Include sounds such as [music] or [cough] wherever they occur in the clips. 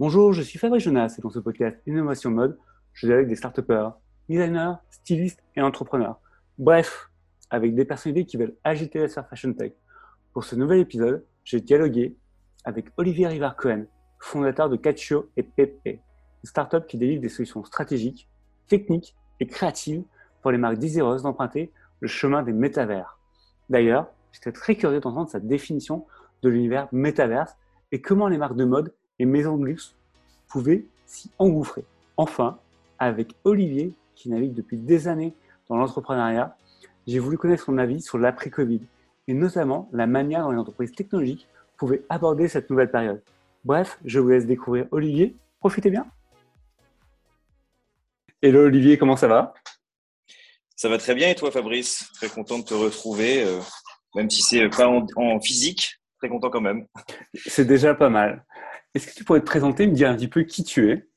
Bonjour, je suis Fabrice Jonas et dans ce podcast Innovation Mode, je dialogue avec des start designers, stylistes et entrepreneurs. Bref, avec des personnalités qui veulent agiter la sphère fashion tech. Pour ce nouvel épisode, j'ai dialogué avec Olivier Rivard-Cohen, fondateur de Catcho et Pepe, une startup qui délivre des solutions stratégiques, techniques et créatives pour les marques désireuses d'emprunter le chemin des métavers. D'ailleurs, j'étais très curieux d'entendre sa définition de l'univers métaverse et comment les marques de mode et maisons de luxe pouvaient s'y engouffrer. Enfin, avec Olivier, qui navigue depuis des années dans l'entrepreneuriat, j'ai voulu connaître son avis sur l'après-Covid et notamment la manière dont les entreprises technologiques pouvaient aborder cette nouvelle période. Bref, je vous laisse découvrir Olivier. Profitez bien. Hello Olivier, comment ça va? Ça va très bien et toi Fabrice? Très content de te retrouver, euh, même si c'est pas en physique, très content quand même. C'est déjà pas mal. Est-ce que tu pourrais te présenter, me dire un petit peu qui tu es?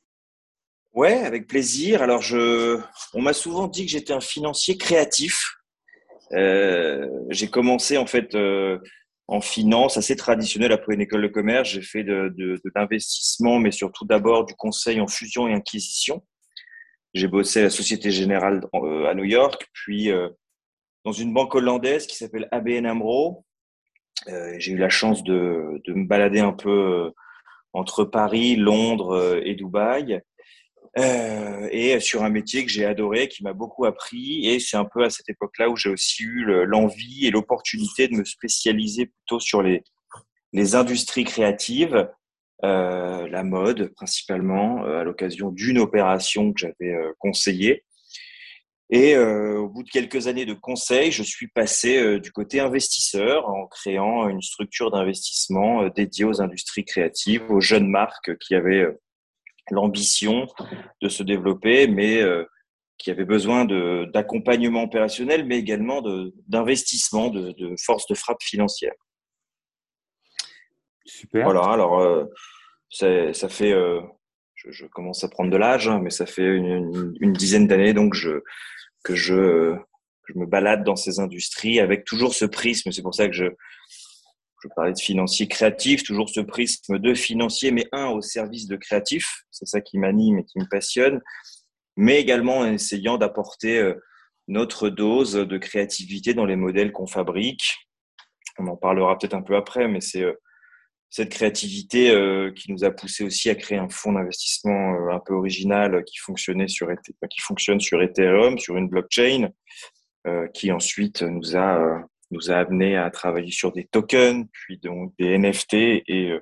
Ouais, avec plaisir. Alors, je, on m'a souvent dit que j'étais un financier créatif. Euh, j'ai commencé en fait euh, en finance, assez traditionnel après une école de commerce. J'ai fait de, l'investissement, mais surtout d'abord du conseil en fusion et acquisition. J'ai bossé à la Société Générale euh, à New York, puis dans une banque hollandaise qui s'appelle ABN AMRO. J'ai eu la chance de, me balader un peu entre Paris, Londres euh, et Dubaï. Euh, et sur un métier que j'ai adoré, qui m'a beaucoup appris. Et c'est un peu à cette époque-là où j'ai aussi eu l'envie et l'opportunité de me spécialiser plutôt sur les, les industries créatives, euh, la mode principalement, euh, à l'occasion d'une opération que j'avais euh, conseillée. Et euh, au bout de quelques années de conseil, je suis passé euh, du côté investisseur en créant une structure d'investissement euh, dédiée aux industries créatives, aux jeunes marques qui avaient l'ambition de se développer, mais qui avaient besoin d'accompagnement opérationnel, mais également d'investissement, de, de, de, force de frappe financière. Super. Voilà, alors ça fait je, commence à prendre de l'âge, hein, mais ça fait une, une, une dizaine d'années donc je, que je, me balade dans ces industries avec toujours ce prisme. C'est pour ça que je, je parlais de financier créatif, toujours ce prisme de financier, mais un au service de créatif. C'est ça qui m'anime et qui me passionne. Mais également en essayant d'apporter euh, notre dose de créativité dans les modèles qu'on fabrique. On en parlera peut-être un peu après, mais c'est euh, cette créativité euh, qui nous a poussé aussi à créer un fonds d'investissement euh, un peu original qui fonctionnait sur qui fonctionne sur Ethereum, sur une blockchain, euh, qui ensuite nous a euh, nous a amené à travailler sur des tokens, puis donc des NFT et, et,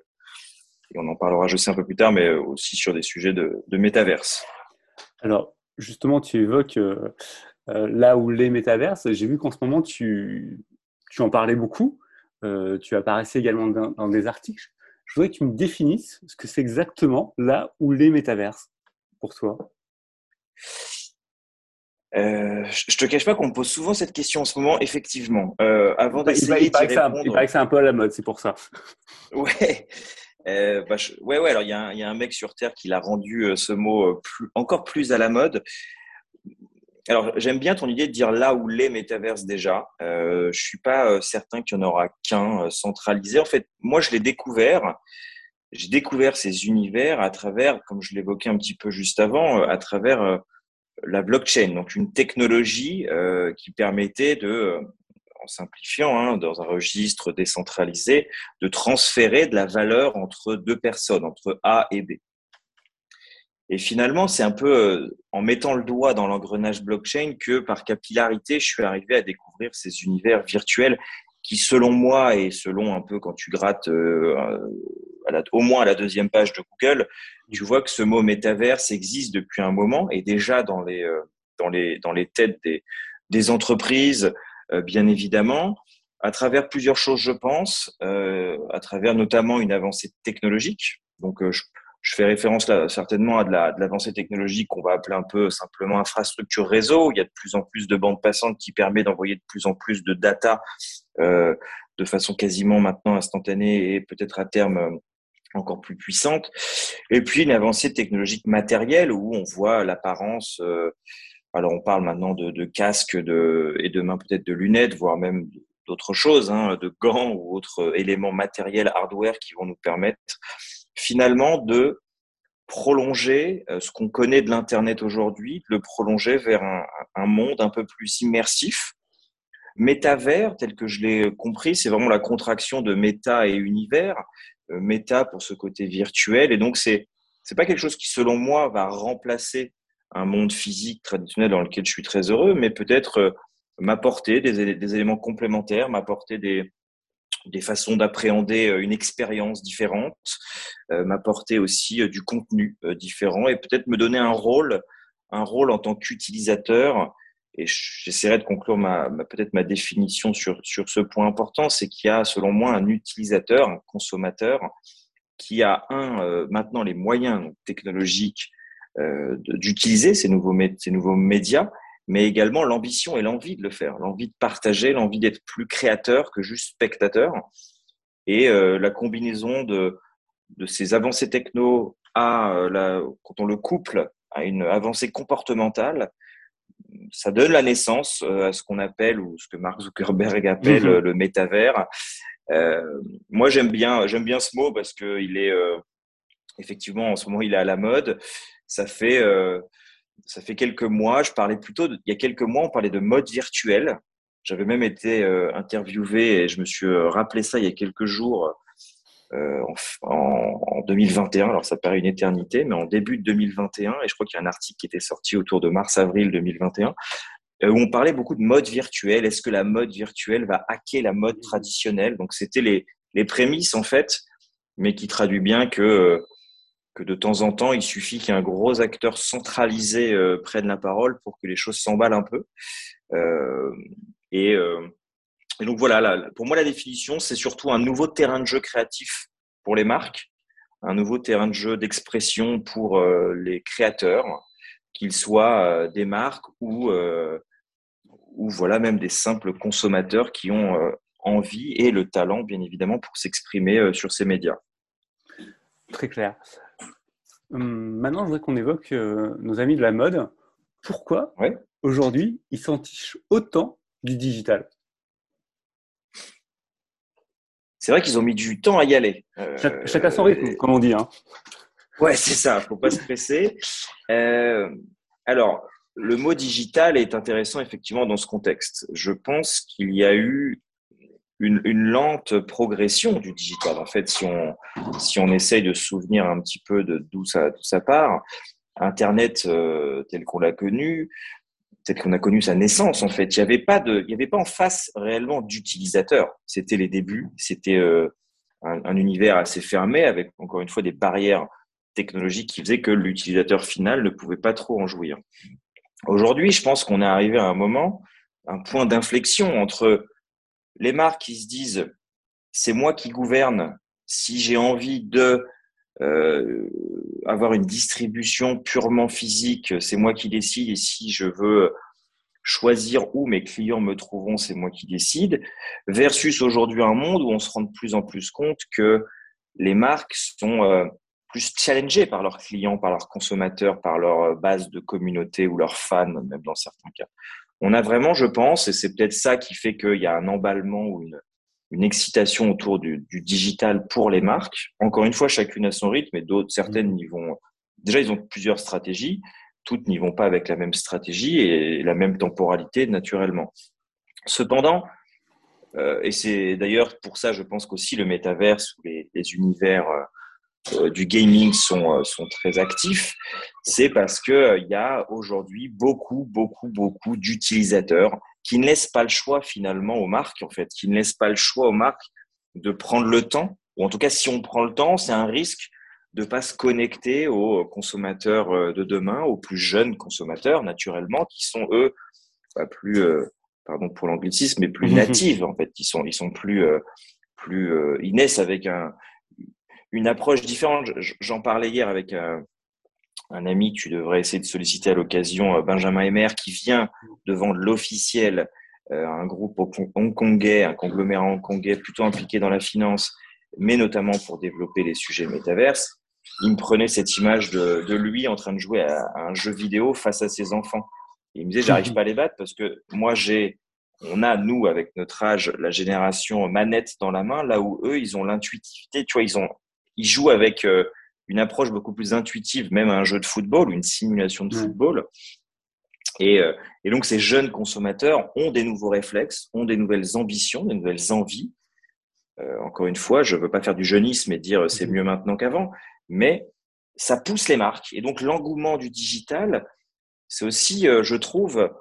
on en parlera je sais un peu plus tard, mais aussi sur des sujets de, de métaverse. Alors justement, tu évoques là où les métaverses. J'ai vu qu'en ce moment tu tu en parlais beaucoup. Euh, tu apparaissais également dans, dans, des articles. Je voudrais que tu me définisses ce que c'est exactement là où les métaverses pour toi. Euh, je te cache pas qu'on me pose souvent cette question en ce moment, effectivement. Euh, avant d'essayer il, paraît que c'est un peu à la mode, c'est pour ça. [laughs] ouais. Euh, bah, je, ouais, ouais. Alors il y, y, a un mec sur terre qui l'a rendu ce mot plus, encore plus à la mode alors, j'aime bien ton idée de dire là où les métaverses déjà. Euh, je suis pas euh, certain qu'il y en aura qu'un euh, centralisé. En fait, moi, je l'ai découvert. J'ai découvert ces univers à travers, comme je l'évoquais un petit peu juste avant, euh, à travers la blockchain, donc une technologie qui permettait de, en simplifiant, hein, dans un registre décentralisé, de transférer de la valeur entre deux personnes, entre A et B. Et finalement, c'est un peu euh, en mettant le doigt dans l'engrenage blockchain que par capillarité, je suis arrivé à découvrir ces univers virtuels qui, selon moi, et selon un peu quand tu grattes euh, au moins à la deuxième page de Google, tu vois que ce mot métaverse existe depuis un moment et déjà dans les, euh, dans les, dans les têtes des, des entreprises, euh, bien évidemment, à travers plusieurs choses, je pense, euh, à travers notamment une avancée technologique. Donc, je, je fais référence là, certainement à de l'avancée la, technologique qu'on va appeler un peu simplement infrastructure réseau. Il y a de plus en plus de bandes passantes qui permet d'envoyer de plus en plus de data euh, de façon quasiment maintenant instantanée et peut-être à terme euh, encore plus puissante. Et puis une avancée technologique matérielle où on voit l'apparence. Euh, alors on parle maintenant de, de casques de, et peut-être de lunettes, voire même d'autres choses, hein, de gants ou autres éléments matériels, hardware qui vont nous permettre finalement de prolonger ce qu'on connaît de l'Internet aujourd'hui, le prolonger vers un, monde un peu plus immersif. Métavers, tel que je l'ai compris, c'est vraiment la contraction de méta et univers. méta pour ce côté virtuel. Et donc, c'est c'est pas quelque chose qui, selon moi, va remplacer un monde physique traditionnel dans lequel je suis très heureux, mais peut-être euh, m'apporter des, éléments complémentaires, m'apporter des, des façons d'appréhender euh, une expérience différente, euh, m'apporter aussi du contenu différent et peut-être me donner un rôle, un rôle en tant qu'utilisateur. Et j'essaierai de conclure ma, peut-être ma définition sur, sur ce point important, c'est qu'il y a selon moi un utilisateur, un consommateur qui a un maintenant les moyens technologiques euh, d'utiliser ces nouveaux, ces nouveaux médias, mais également l'ambition et l'envie de le faire, l'envie de partager, l'envie d'être plus créateur que juste spectateur. Et euh, la combinaison de, de ces avancées techno à euh, la, quand on le couple à une avancée comportementale, ça donne la naissance à ce qu'on appelle ou ce que Mark Zuckerberg appelle mm-hmm. le métavers. Euh, moi, j'aime bien, j'aime bien ce mot parce que il est effectivement en ce moment il est à la mode ça fait, euh, ça fait quelques mois, je parlais plutôt, il y a quelques mois, on parlait de mode virtuel. J'avais même été euh, interviewé et je me suis euh, rappelé ça il y a quelques jours en, en, 2021. Alors ça paraît une éternité, mais en début de 2021, et je crois qu'il y a un article qui était sorti autour de mars-avril 2021, où on parlait beaucoup de mode virtuel. Est-ce que la mode virtuelle va hacker la mode traditionnelle? Donc c'était les, les prémices en fait, mais qui traduit bien que que de temps en temps, il suffit qu'il y ait un gros acteur centralisé euh, prenne la parole pour que les choses s'emballent un peu. Euh, et, euh, et, donc voilà, pour moi, la définition, c'est surtout un nouveau terrain de jeu créatif pour les marques, un nouveau terrain de jeu d'expression pour les créateurs, qu'ils soient des marques ou, ou voilà même des simples consommateurs qui ont envie et le talent, bien évidemment, pour s'exprimer sur ces médias. Très clair. Hum, maintenant, je voudrais qu'on évoque euh, nos amis de la mode. Pourquoi aujourd'hui ils s'entichent autant du digital? C'est vrai qu'ils ont mis du temps à y aller. Euh, chacun son rythme, comme on dit. Hein. Ouais, c'est ça. Faut pas se presser. Euh, alors, le mot digital est intéressant effectivement dans ce contexte. Je pense qu'il y a eu une, lente progression du digital. En fait, si on, si on essaye de se souvenir un petit peu de d'où ça, ça part, Internet euh, tel qu'on l'a connu, tel qu'on a connu sa naissance, en fait, il n'y avait pas de, il avait pas en face réellement d'utilisateurs. C'était les débuts, c'était euh, un, univers assez fermé avec encore une fois des barrières technologiques qui faisaient que l'utilisateur final ne pouvait pas trop en jouir. Aujourd'hui, je pense qu'on est arrivé à un moment, un point d'inflexion entre les marques qui se disent c'est moi qui gouverne. Si j'ai envie de euh, avoir une distribution purement physique, c'est moi qui décide. Et si je veux choisir où mes clients me trouveront, c'est moi qui décide. Versus aujourd'hui un monde où on se rend de plus en plus compte que les marques sont euh, plus challengées par leurs clients, par leurs consommateurs, par leur base de communauté ou leurs fans, même dans certains cas on a vraiment, je pense, et c'est peut-être ça qui fait qu'il y a un emballement ou une, excitation autour du, digital pour les marques. Encore une fois, chacune a son rythme, et d'autres, certaines mmh. n'y vont. Déjà, ils ont plusieurs stratégies. Toutes n'y vont pas avec la même stratégie et la même temporalité, naturellement. Cependant, euh, et c'est d'ailleurs pour ça, je pense qu'aussi le métaverse ou les, les univers euh, du gaming sont, euh, sont très actifs, c'est parce qu'il euh, il y a aujourd'hui beaucoup, beaucoup, beaucoup d'utilisateurs qui ne laissent pas le choix finalement aux marques, en fait, qui ne laissent pas le choix aux marques de prendre le temps, ou en tout cas, si on prend le temps, c'est un risque de pas se connecter aux consommateurs de demain, aux plus jeunes consommateurs, naturellement, qui sont eux pas plus, pardon pour l'anglicisme, mais plus [laughs] natifs en fait, ils sont, ils sont plus, plus, ils naissent avec un, une approche différente. J'en parlais hier avec un, ami que tu devrais essayer de solliciter à l'occasion, euh, Benjamin Emer, qui vient de vendre l'officiel euh, un groupe hongkongais, un conglomérat hongkongais plutôt impliqué dans la finance, mais notamment pour développer les sujets métaverses. Il me prenait cette image de, lui en train de jouer à, un jeu vidéo face à ses enfants. il me disait, j'arrive [laughs] pas à les battre parce que moi, j'ai, on a, nous, avec notre âge, la génération manette dans la main, là où eux, ils ont l'intuitivité, tu vois, ils ont, ils jouent avec euh, une approche beaucoup plus intuitive, même à un jeu de football ou une simulation de football. Et, euh, et, donc, ces jeunes consommateurs ont des nouveaux réflexes, ont des nouvelles ambitions, des nouvelles envies. Euh, encore une fois, je ne veux pas faire du jeunisme et dire c'est mhm. mieux maintenant qu'avant, mais ça pousse les marques. Et donc, l'engouement du digital, c'est aussi, euh, je trouve,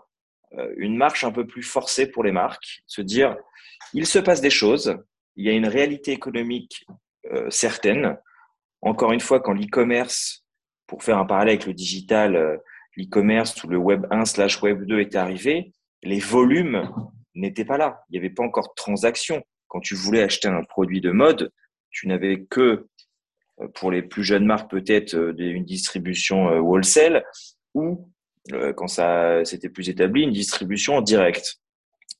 une marche un peu plus forcée pour les marques. Se dire, il se passe des choses, il y a une réalité économique euh, certaine. Encore une fois, quand l'e-commerce, pour faire un parallèle avec le digital, l'e-commerce ou le Web 1 slash Web 2 est arrivé, les volumes n'étaient pas là. Il n'y avait pas encore de transactions. Quand tu voulais acheter un produit de mode, tu n'avais que euh, pour les plus jeunes marques peut-être euh, une distribution euh, wholesale ou quand ça c'était plus établi une distribution en direct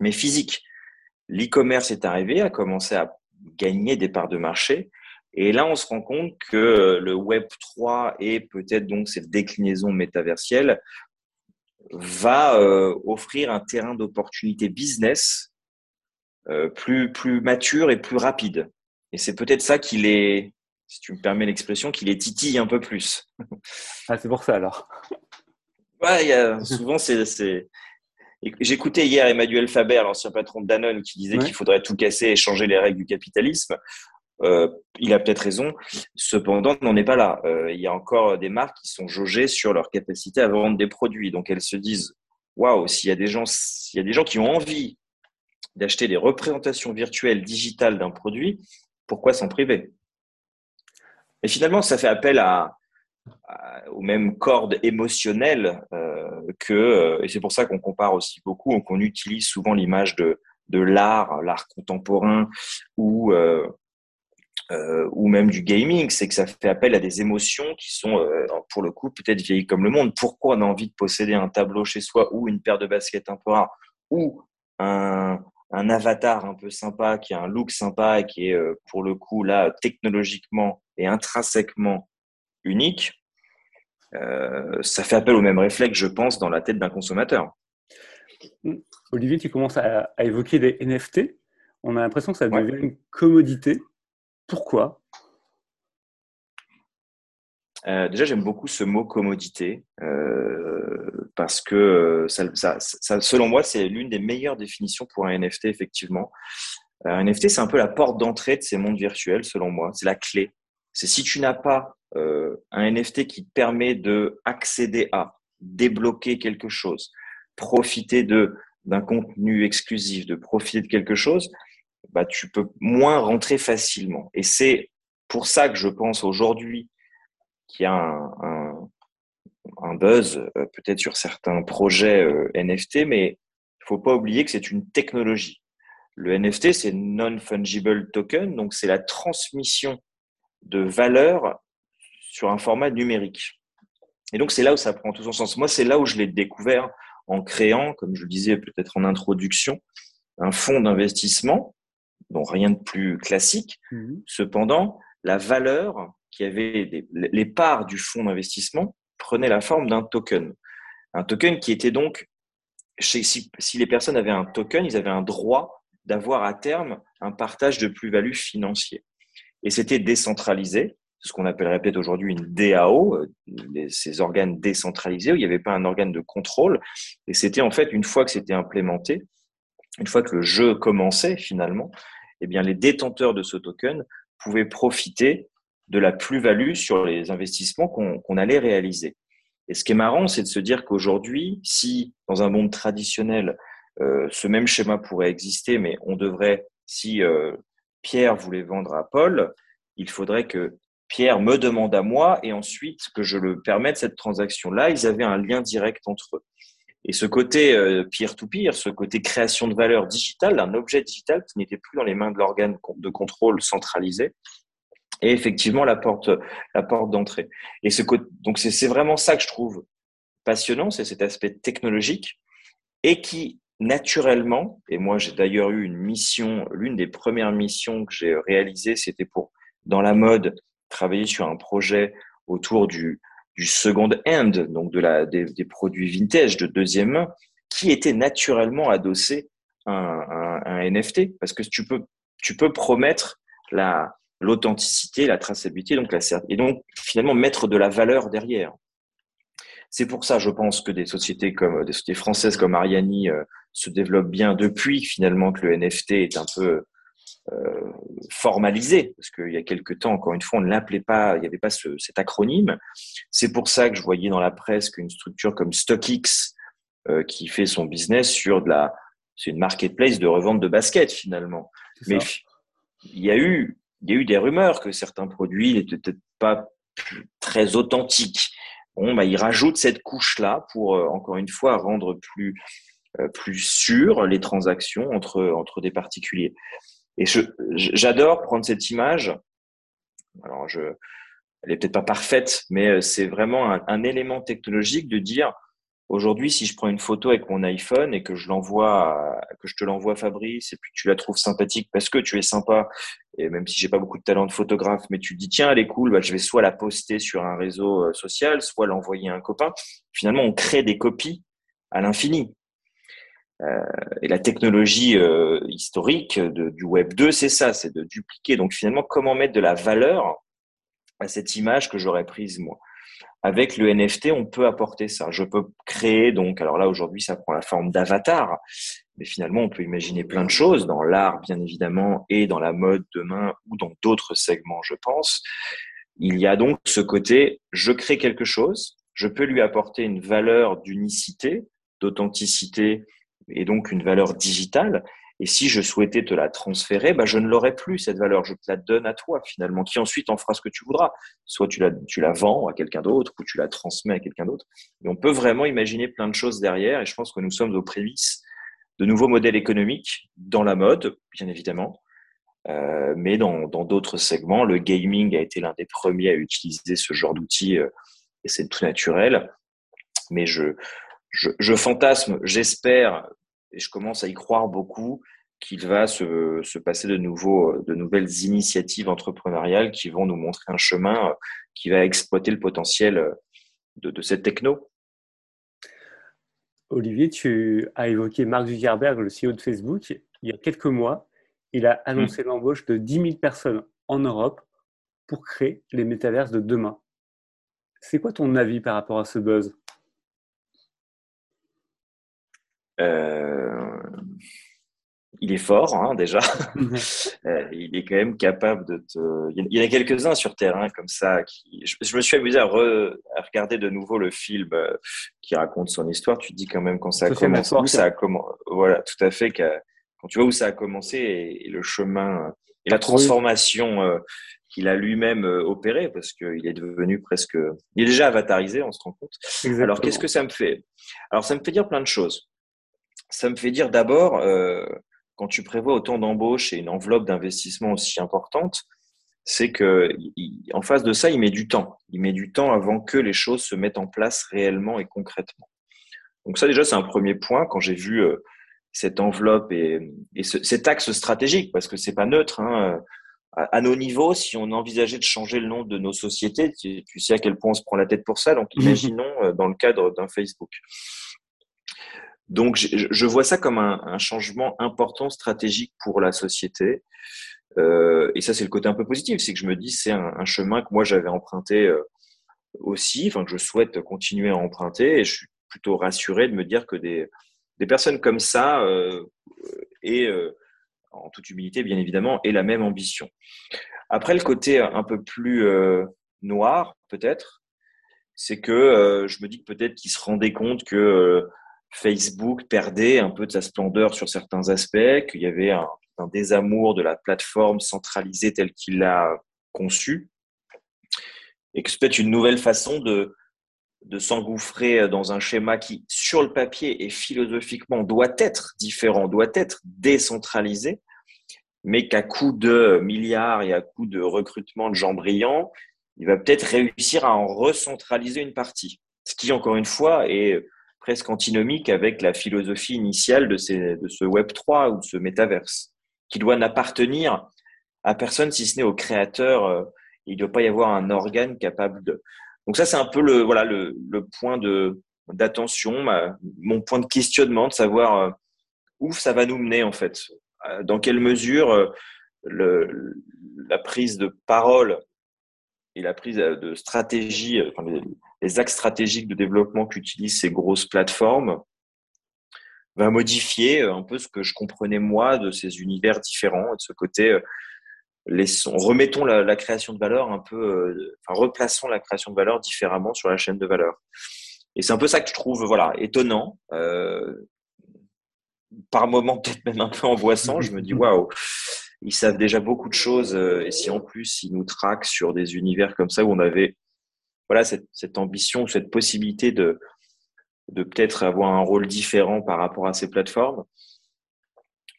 mais physique l'e-commerce est arrivé a commencé à gagner des parts de marché et là on se rend compte que le web 3 et peut-être donc cette déclinaison métaversielle va offrir un terrain d'opportunité business plus plus mature et plus rapide et c'est peut-être ça qui les si tu me permets l'expression, qu'il les titille un peu plus. ah, c'est pour ça alors. Ouais, y a, souvent c'est. J'écoutais hier Emmanuel Faber, l'ancien patron de Danone, qui disait qu'il faudrait tout casser et changer les règles du capitalisme. Euh, il a peut-être raison. Cependant, on n'est pas là. Euh, il y a encore des marques qui sont jaugées sur leur capacité à vendre des produits. Donc elles se disent waouh, s'il y a des gens, s'il y a des gens qui ont envie d'acheter des représentations virtuelles digitales d'un produit, pourquoi s'en priver? Et finalement, ça fait appel à, aux mêmes cordes émotionnelles euh, que, euh, et c'est pour ça qu'on compare aussi beaucoup, qu'on utilise souvent l'image de, de l'art, l'art contemporain ou, euh, ou même du gaming, c'est que ça fait appel à des émotions qui sont, pour le coup, peut-être vieilles comme le monde. Pourquoi on a envie de posséder un tableau chez soi ou une paire de baskets un peu rare ou un, un avatar un peu sympa, qui a un look sympa et qui est euh, pour le coup là technologiquement et intrinsèquement unique, euh, ça fait appel au même réflexe, je pense, dans la tête d'un consommateur. Olivier, tu commences à, évoquer des NFT. On a l'impression que ça devient une commodité. Pourquoi? Euh, déjà, j'aime beaucoup ce mot commodité euh, parce que ça, ça, ça, selon moi, c'est l'une des meilleures définitions pour un NFT, effectivement. Un NFT, c'est un peu la porte d'entrée de ces mondes virtuels, selon moi. C'est la clé. C'est si tu n'as pas un NFT qui te permet de accéder à, débloquer quelque chose, profiter de d'un contenu exclusif, de profiter de quelque chose, bah, tu peux moins rentrer facilement. Et c'est pour ça que je pense aujourd'hui qu'il y a un, un, buzz euh, peut-être sur certains projets euh, NFT, mais il faut pas oublier que c'est une technologie. Le NFT, c'est non-fungible token, donc c'est la transmission de valeur sur un format numérique. Et donc, c'est là où ça prend tout son sens. Moi, c'est là où je l'ai découvert en créant, comme je le disais peut-être en introduction, un fonds d'investissement, dont rien de plus classique. Mmh Cependant, la valeur qui avait les parts du fonds d'investissement prenaient la forme d'un token. Un token qui était donc, si, les personnes avaient un token, ils avaient un droit d'avoir à terme un partage de plus-value financier. Et c'était décentralisé, ce qu'on appellerait peut-être aujourd'hui une DAO, euh, ces organes décentralisés, où il n'y avait pas un organe de contrôle. Et c'était en fait, une fois que c'était implémenté, une fois que le jeu commençait finalement, eh bien, les détenteurs de ce token pouvaient profiter de la plus-value sur les investissements qu'on allait réaliser. Et ce qui est marrant, c'est de se dire qu'aujourd'hui, si dans un monde traditionnel, euh, ce même schéma pourrait exister, mais on devrait, si euh, Pierre voulait vendre à Paul, il faudrait que Pierre me demande à moi et ensuite que je le permette cette transaction-là. Ils avaient un lien direct entre eux. Et ce côté euh, peer-to-peer, ce côté création de valeur digitale, un objet digital qui n'était plus dans les mains de l'organe de contrôle centralisé, et effectivement la porte, la porte d'entrée. Et ce, donc c'est vraiment ça que je trouve passionnant, c'est cet aspect technologique et qui naturellement, et moi j'ai d'ailleurs eu une mission, l'une des premières missions que j'ai réalisées, c'était pour, dans la mode, travailler sur un projet autour du, second hand, donc de la, des, produits vintage de deuxième main, qui était naturellement adossé à un, NFT, parce que tu peux, promettre la, l'authenticité, la traçabilité, et donc finalement mettre de la valeur derrière. C'est pour ça, je pense, que des sociétés comme des sociétés françaises comme Ariani euh, se développent bien depuis finalement que le NFT est un peu euh, formalisé, parce qu'il y a quelques temps, encore une fois, on ne l'appelait pas, il n'y avait pas ce, cet acronyme. C'est pour ça que je voyais dans la presse qu'une structure comme StockX, euh, qui fait son business sur de la, c'est une marketplace de revente de baskets finalement. Mais il y a eu, il y a eu des rumeurs que certains produits n'étaient peut-être pas très authentiques. Bon, bah, ils rajoutent cette couche-là pour, euh, encore une fois, rendre plus, euh, plus sûr les transactions entre, entre des particuliers. Et j'adore prendre cette image. Alors, je, elle est peut-être pas parfaite, mais euh, c'est vraiment un, élément technologique de dire Aujourd'hui, si je prends une photo avec mon iPhone et que je l'envoie, que je te l'envoie Fabrice, et puis tu la trouves sympathique parce que tu es sympa, et même si j'ai pas beaucoup de talent de photographe, mais tu te dis tiens elle est cool, bah, je vais soit la poster sur un réseau euh, social, soit l'envoyer à un copain. Finalement, on crée des copies à l'infini. Euh, et la technologie euh, historique de, du Web 2, c'est ça, c'est de dupliquer. Donc finalement, comment mettre de la valeur à cette image que j'aurais prise moi? Avec le NFT, on peut apporter ça. Je peux créer, donc, alors là, aujourd'hui, ça prend la forme d'avatar, mais finalement, on peut imaginer plein de choses dans l'art, bien évidemment, et dans la mode demain, ou dans d'autres segments, je pense. Il y a donc ce côté, je crée quelque chose, je peux lui apporter une valeur d'unicité, d'authenticité, et donc une valeur digitale, et si je souhaitais te la transférer, bah, je ne l'aurais plus, cette valeur. Je te la donne à toi, finalement, qui ensuite en fera ce que tu voudras. Soit tu la, tu la vends à quelqu'un d'autre, ou tu la transmets à quelqu'un d'autre. Et on peut vraiment imaginer plein de choses derrière. Et je pense que nous sommes aux prémices de nouveaux modèles économiques dans la mode, bien évidemment. Euh, mais dans d'autres segments, le gaming a été l'un des premiers à utiliser ce genre d'outils euh, et c'est tout naturel. Mais je, je, je fantasme, j'espère et je commence à y croire beaucoup qu'il va se, se, passer de, de nouvelles initiatives entrepreneuriales qui vont nous montrer un chemin euh, qui va exploiter le potentiel euh, de, de cette techno. Olivier, tu as évoqué Mark Zuckerberg, le CEO de Facebook. Il y a quelques mois, il a annoncé mmh. l'embauche de 10 000 personnes en Europe pour créer les métaverses de demain. C'est quoi ton avis par rapport à ce buzz? Euh, il est fort hein, déjà. [laughs] Euh, il est quand même capable de te. Il y en a quelques-uns sur terrain comme ça. Qui... Je, me suis amusé à, regarder de nouveau le film euh, qui raconte son histoire. Tu te dis quand même quand ça a commencé, où ça a. Voilà, tout à fait. Quand tu vois où ça a commencé et, le chemin et la transformation qu'il a lui-même opéré parce qu'il est devenu presque. Il est déjà avatarisé, on se rend compte. Alors qu'est-ce que ça me fait? Alors ça me fait dire plein de choses ça me fait dire d'abord, euh, quand tu prévois autant d'embauches et une enveloppe d'investissement aussi importante, c'est que en face de ça, il met du temps. Il met du temps avant que les choses se mettent en place réellement et concrètement. Donc ça déjà, c'est un premier point. Quand j'ai vu euh, cette enveloppe et, cet axe stratégique, parce que c'est pas neutre. Hein, à, nos niveaux, si on envisageait de changer le nom de nos sociétés, tu, tu, sais à quel point on se prend la tête pour ça. Donc [laughs] imaginons euh, dans le cadre d'un Facebook. Donc, je, vois ça comme un, changement important stratégique pour la société. Euh, et ça, c'est le côté un peu positif, c'est que je me dis c'est un, chemin que moi j'avais emprunté euh, aussi, enfin que je souhaite continuer à emprunter. Et je suis plutôt rassuré de me dire que des, des personnes comme ça euh, et en toute humilité, bien évidemment, aient la même ambition. Après, le côté un peu plus noir, peut-être, c'est que je me dis que peut-être qu'ils se rendaient compte que Facebook perdait un peu de sa splendeur sur certains aspects, qu'il y avait un, désamour de la plateforme centralisée telle qu'il l'a conçue, et que c'est peut-être une nouvelle façon de, de s'engouffrer dans un schéma qui, sur le papier et philosophiquement, doit être différent, doit être décentralisé, mais qu'à coup de milliards et à coup de recrutement de gens brillants, il va peut-être réussir à en recentraliser une partie. Ce qui, encore une fois, est presque antinomique avec la philosophie initiale de, ces, de ce Web 3 ou de ce métaverse, qui doit n'appartenir à personne si ce n'est au créateur. Euh, il ne doit pas y avoir un organe capable de. Donc ça, c'est un peu le voilà le, le point de d'attention, mon point de questionnement, de savoir euh, où ça va nous mener en fait, euh, dans quelle mesure le, la prise de parole et la prise de stratégie, les, axes stratégiques de développement qu'utilisent ces grosses plateformes va modifier un peu ce que je comprenais moi de ces univers différents et de ce côté laissons, remettons la, création de valeur un peu, euh, enfin, replaçons la création de valeur différemment sur la chaîne de valeur. Et c'est un peu ça que je trouve, voilà, étonnant. Euh, par moments peut-être même un peu angoissant. Je me dis [laughs] waouh, ils savent déjà beaucoup de choses. Euh, et si en plus ils nous traquent sur des univers comme ça où on avait, voilà, cette, cette ambition, cette possibilité de peut-être avoir un rôle différent par rapport à ces plateformes.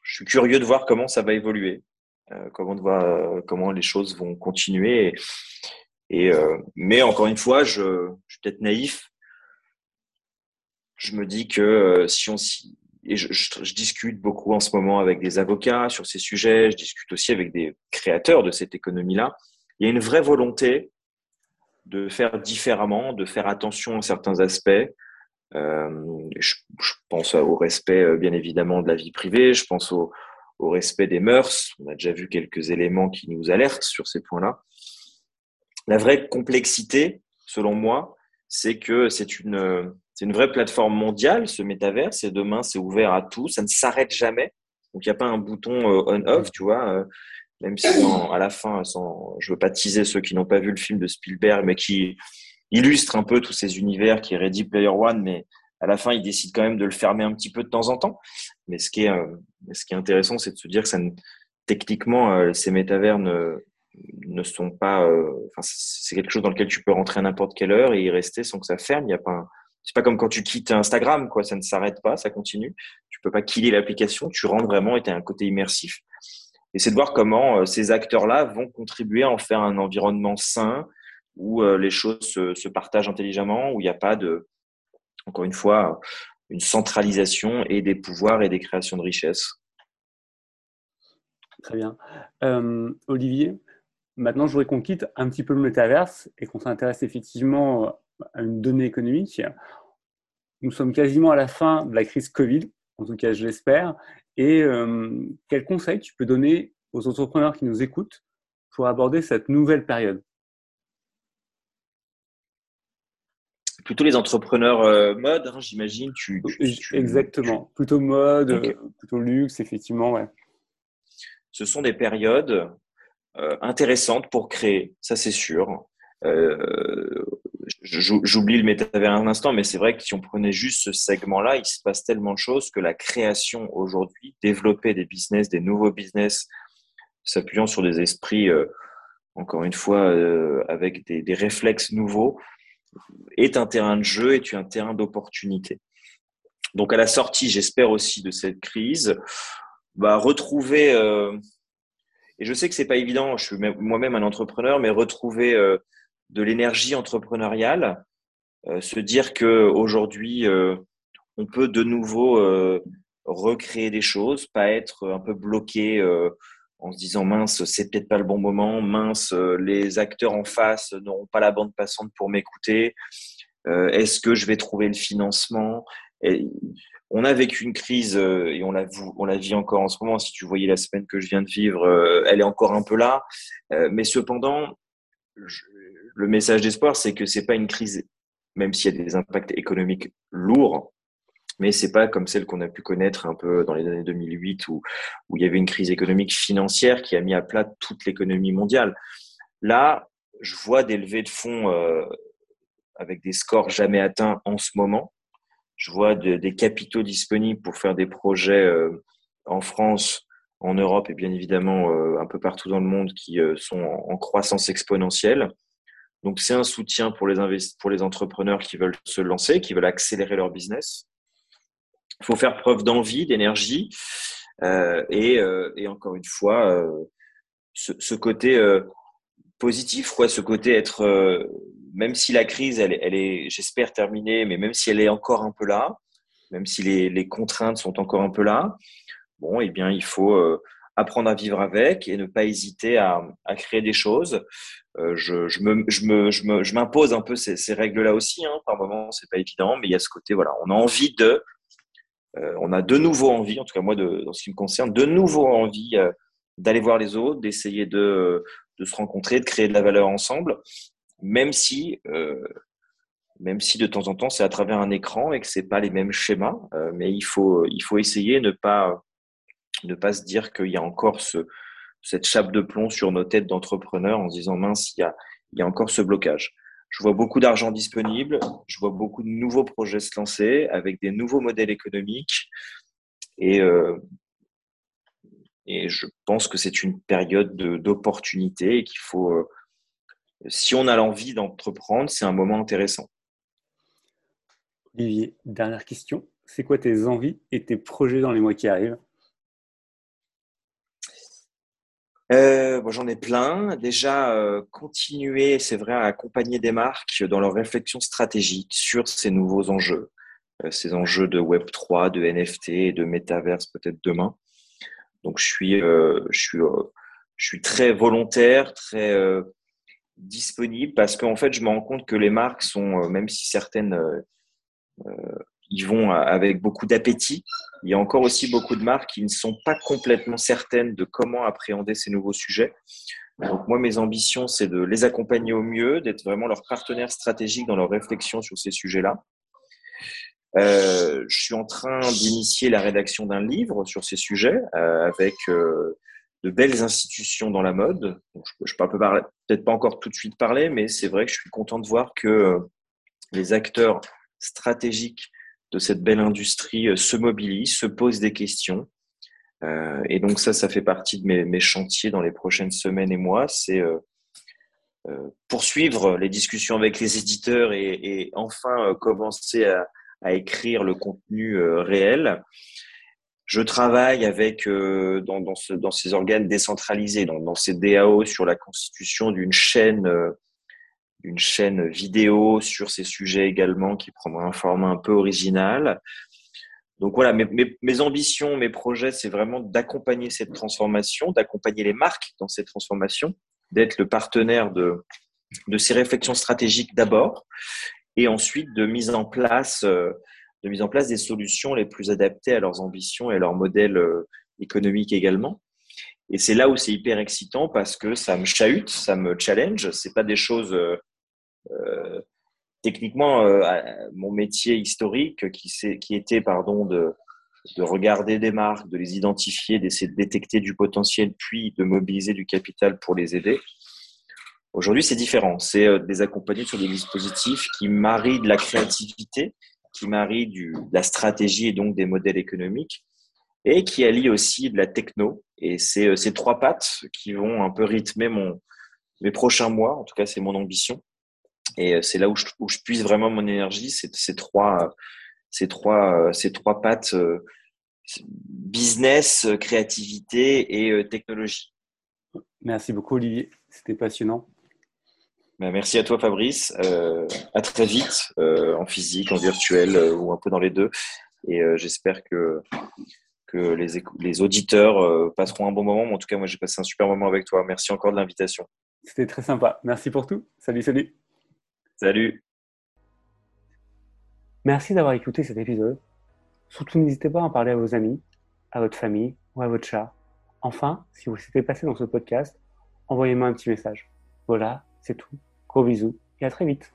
Je suis curieux de voir comment ça va évoluer. Euh, comment, euh, comment les choses vont continuer. Et, euh, mais encore une fois, je, suis peut-être naïf. Je me dis que si on et je, discute beaucoup en ce moment avec des avocats sur ces sujets, je discute aussi avec des créateurs de cette économie-là. Il y a une vraie volonté de faire différemment, de faire attention à certains aspects. Euh, je, pense au respect, bien évidemment, de la vie privée. Je pense au, au respect des mœurs. On a déjà vu quelques éléments qui nous alertent sur ces points-là. La vraie complexité, selon moi, c'est que c'est une, c'est une vraie plateforme mondiale, ce métaverse, et demain, c'est ouvert à tout, ça ne s'arrête jamais. Donc, il n'y a pas un bouton euh, on-off, tu vois, euh, même si à la fin, sans, je veux pas teaser ceux qui n'ont pas vu le film de Spielberg, mais qui illustre un peu tous ces univers qui est Ready Player One, mais à la fin, il décide quand même de le fermer un petit peu de temps en temps. Mais ce qui est, euh, ce qui est intéressant, c'est de se dire que ça techniquement, euh, ces métavers ne, ne sont pas. Enfin, c'est quelque chose dans lequel tu peux rentrer à n'importe quelle heure et y rester sans que ça ferme. Il y a pas. C'est pas comme quand tu quittes Instagram, quoi. Ça ne s'arrête pas, ça continue. Tu peux pas killer l'application. Tu rentres vraiment et tu as un côté immersif. Et c'est de voir comment ces acteurs-là vont contribuer à en faire un environnement sain où les choses se, se partagent intelligemment, où il n'y a pas de, encore une fois, une centralisation et des pouvoirs et des créations de richesses. Très bien. Euh, Olivier, maintenant je voudrais qu'on quitte un petit peu le métaverse et qu'on s'intéresse effectivement à une donnée économique. Nous sommes quasiment à la fin de la crise Covid, en tout cas je l'espère. Et euh, quels conseils tu peux donner aux entrepreneurs qui nous écoutent pour aborder cette nouvelle période? Plutôt les entrepreneurs euh, mode, hein, j'imagine. Tu, Exactement. Plutôt mode, euh, plutôt luxe, effectivement. Ouais. Ce sont des périodes euh, intéressantes pour créer, ça c'est sûr. J'oublie le métavers un instant, mais c'est vrai que si on prenait juste ce segment-là, il se passe tellement de choses que la création aujourd'hui, développer des business, des nouveaux business, s'appuyant sur des esprits, encore une fois, avec des, réflexes nouveaux, est un terrain de jeu, est un terrain d'opportunité. Donc à la sortie, j'espère aussi de cette crise, bah, retrouver, euh, et je sais que c'est pas évident, je suis moi-même un entrepreneur, mais retrouver euh, de l'énergie entrepreneuriale, euh, se dire que aujourd'hui on peut de nouveau recréer des choses, pas être un peu bloqué en se disant mince, c'est peut-être pas le bon moment, mince, euh, les acteurs en face n'auront pas la bande passante pour m'écouter, euh, est-ce que je vais trouver le financement? On a vécu une crise euh, et on la, on la vit encore en ce moment. Si tu voyais la semaine que je viens de vivre, elle est encore un peu là. mais cependant, le message d'espoir, c'est que c'est pas une crise, même s'il y a des impacts économiques lourds, mais c'est pas comme celle qu'on a pu connaître un peu dans les années 2008 où, où il y avait une crise économique financière qui a mis à plat toute l'économie mondiale. Là, je vois des levées de fonds euh, avec des scores jamais atteints en ce moment. Je vois des capitaux disponibles pour faire des projets euh, en France, en Europe et bien évidemment euh, un peu partout dans le monde qui sont en, croissance exponentielle. Donc c'est un soutien pour les, pour les entrepreneurs qui veulent se lancer, qui veulent accélérer leur business. Il faut faire preuve d'envie, d'énergie. Euh, et, euh, et, encore une fois, euh, ce, côté positif, quoi, ce côté être, même si la crise, elle, elle est, j'espère, terminée, mais même si elle est encore un peu là, même si les, les contraintes sont encore un peu là, bon, eh bien, il faut apprendre à vivre avec et ne pas hésiter à, à créer des choses. Euh, je, je, me, je, me, je, me, je m'impose un peu ces, ces règles-là aussi. Hein. Par moment, c'est pas évident, mais il y a ce côté, voilà, on a envie de, euh, on a de nouveau envie, en tout cas moi, de, dans ce qui me concerne, de nouveau envie euh, d'aller voir les autres, d'essayer de, de, se rencontrer, de créer de la valeur ensemble, même si, euh, même si de temps en temps c'est à travers un écran et que c'est pas les mêmes schémas, euh, mais il faut, il faut essayer ne pas, ne pas se dire qu'il y a encore ce, cette chape de plomb sur nos têtes d'entrepreneurs en se disant mince, il y a, encore ce blocage. Je vois beaucoup d'argent disponible, je vois beaucoup de nouveaux projets se lancer avec des nouveaux modèles économiques et, euh, je pense que c'est une période d'opportunité et qu'il faut, euh, si on a l'envie d'entreprendre, c'est un moment intéressant. Olivier, dernière question. C'est quoi tes envies et tes projets dans les mois qui arrivent? Euh, J'en ai plein. Déjà, euh, continuer, c'est vrai, à accompagner des marques dans leur réflexion stratégique sur ces nouveaux enjeux, euh, ces enjeux de Web3, de NFT, de métaverse peut-être demain. Donc, je suis, euh, je suis, euh, je suis très volontaire, très disponible parce qu'en fait, je me rends compte que les marques sont, même si certaines y vont avec beaucoup d'appétit, il y a encore aussi beaucoup de marques qui ne sont pas complètement certaines de comment appréhender ces nouveaux sujets. Donc moi, mes ambitions, c'est de les accompagner au mieux, d'être vraiment leur partenaire stratégique dans leur réflexion sur ces sujets-là. Euh, je suis en train d'initier la rédaction d'un livre sur ces sujets euh, avec euh, de belles institutions dans la mode. je, ne peux peut-être pas encore tout de suite parler, mais c'est vrai que je suis content de voir que les acteurs stratégiques de cette belle industrie se mobilisent, se posent des questions. et donc ça, ça fait partie de mes, chantiers dans les prochaines semaines et mois. C'est poursuivre les discussions avec les éditeurs et enfin commencer à, écrire le contenu euh, réel. Je travaille avec euh, dans, dans, ce, dans, ces organes décentralisés, dans ces DAO, sur la constitution d'une chaîne, d'une chaîne vidéo sur ces sujets également, qui prendra un format un peu original. Donc voilà, mes ambitions, mes projets, c'est vraiment d'accompagner cette transformation, d'accompagner les marques dans cette transformation, d'être le partenaire de, de ces réflexions stratégiques d'abord, et ensuite de mise en place, euh, de mise en place des solutions les plus adaptées à leurs ambitions et à leur modèle euh, économique également. Et c'est là où c'est hyper excitant parce que ça me chahute, ça me challenge. C'est pas des choses euh, techniquement mon métier historique qui, était pardon de, de regarder des marques, de les identifier, d'essayer de détecter du potentiel, puis de mobiliser du capital pour les aider. Aujourd'hui, c'est différent. C'est euh, des accompagner sur des dispositifs qui marient de la créativité, qui marient de la stratégie et donc des modèles économiques, et qui allient aussi de la techno. Et c'est euh, ces trois pattes qui vont un peu rythmer mes prochains mois. En tout cas, c'est mon ambition. Et euh, c'est là où je, où je puise vraiment mon énergie, c'est ces trois, ces trois, ces trois pattes business, créativité et technologie. Merci beaucoup, Olivier. C'était passionnant. Ben, merci à toi Fabrice. Euh, à très vite euh, en physique, en virtuel euh, ou un peu dans les deux. Et j'espère que, que les, les auditeurs passeront un bon moment. en tout cas, moi j'ai passé un super moment avec toi. Merci encore de l'invitation. C'était très sympa. Merci pour tout. Salut, salut. Salut. Merci d'avoir écouté cet épisode. Surtout, n'hésitez pas à en parler à vos amis, à votre famille ou à votre chat. Enfin, si vous s'était passé dans ce podcast, envoyez-moi un petit message. Voilà, c'est tout. Gros bisous et à très vite.